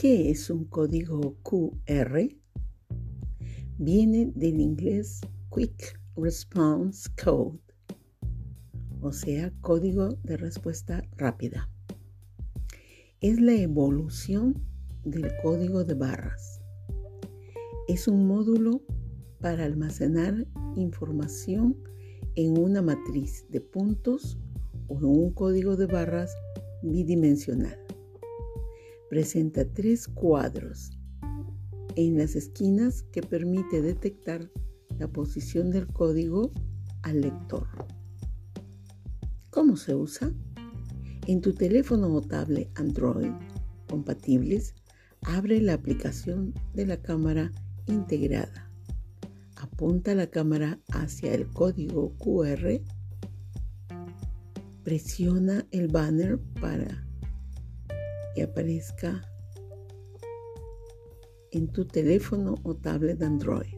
¿Qué es un código QR? Viene del inglés Quick Response Code, o sea, código de respuesta rápida. Es la evolución del código de barras. Es un módulo para almacenar información en una matriz de puntos o en un código de barras bidimensional presenta tres cuadros en las esquinas que permite detectar la posición del código al lector. ¿Cómo se usa? En tu teléfono o tablet Android compatibles, abre la aplicación de la cámara integrada. Apunta la cámara hacia el código QR. Presiona el banner para aparezca en tu teléfono o tablet Android.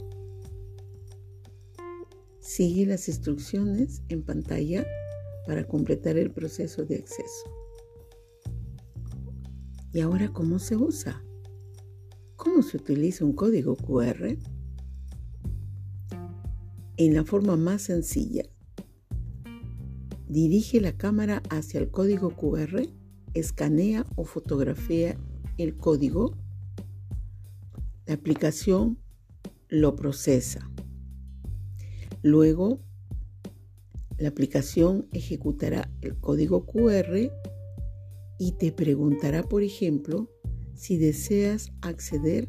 Sigue las instrucciones en pantalla para completar el proceso de acceso. ¿Y ahora cómo se usa? ¿Cómo se utiliza un código QR? En la forma más sencilla, dirige la cámara hacia el código QR escanea o fotografía el código, la aplicación lo procesa. Luego, la aplicación ejecutará el código QR y te preguntará, por ejemplo, si deseas acceder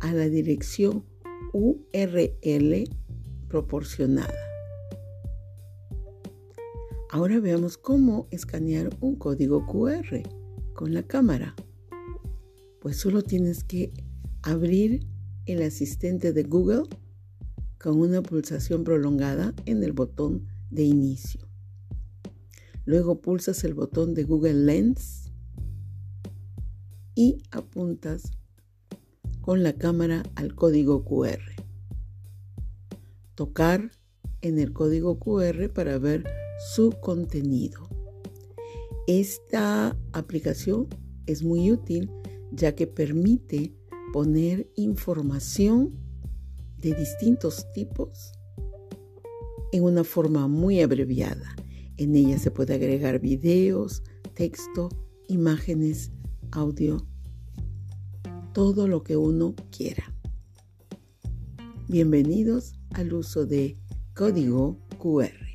a la dirección URL proporcionada. Ahora veamos cómo escanear un código QR con la cámara. Pues solo tienes que abrir el asistente de Google con una pulsación prolongada en el botón de inicio. Luego pulsas el botón de Google Lens y apuntas con la cámara al código QR. Tocar en el código QR para ver su contenido. Esta aplicación es muy útil ya que permite poner información de distintos tipos en una forma muy abreviada. En ella se puede agregar videos, texto, imágenes, audio, todo lo que uno quiera. Bienvenidos al uso de código QR.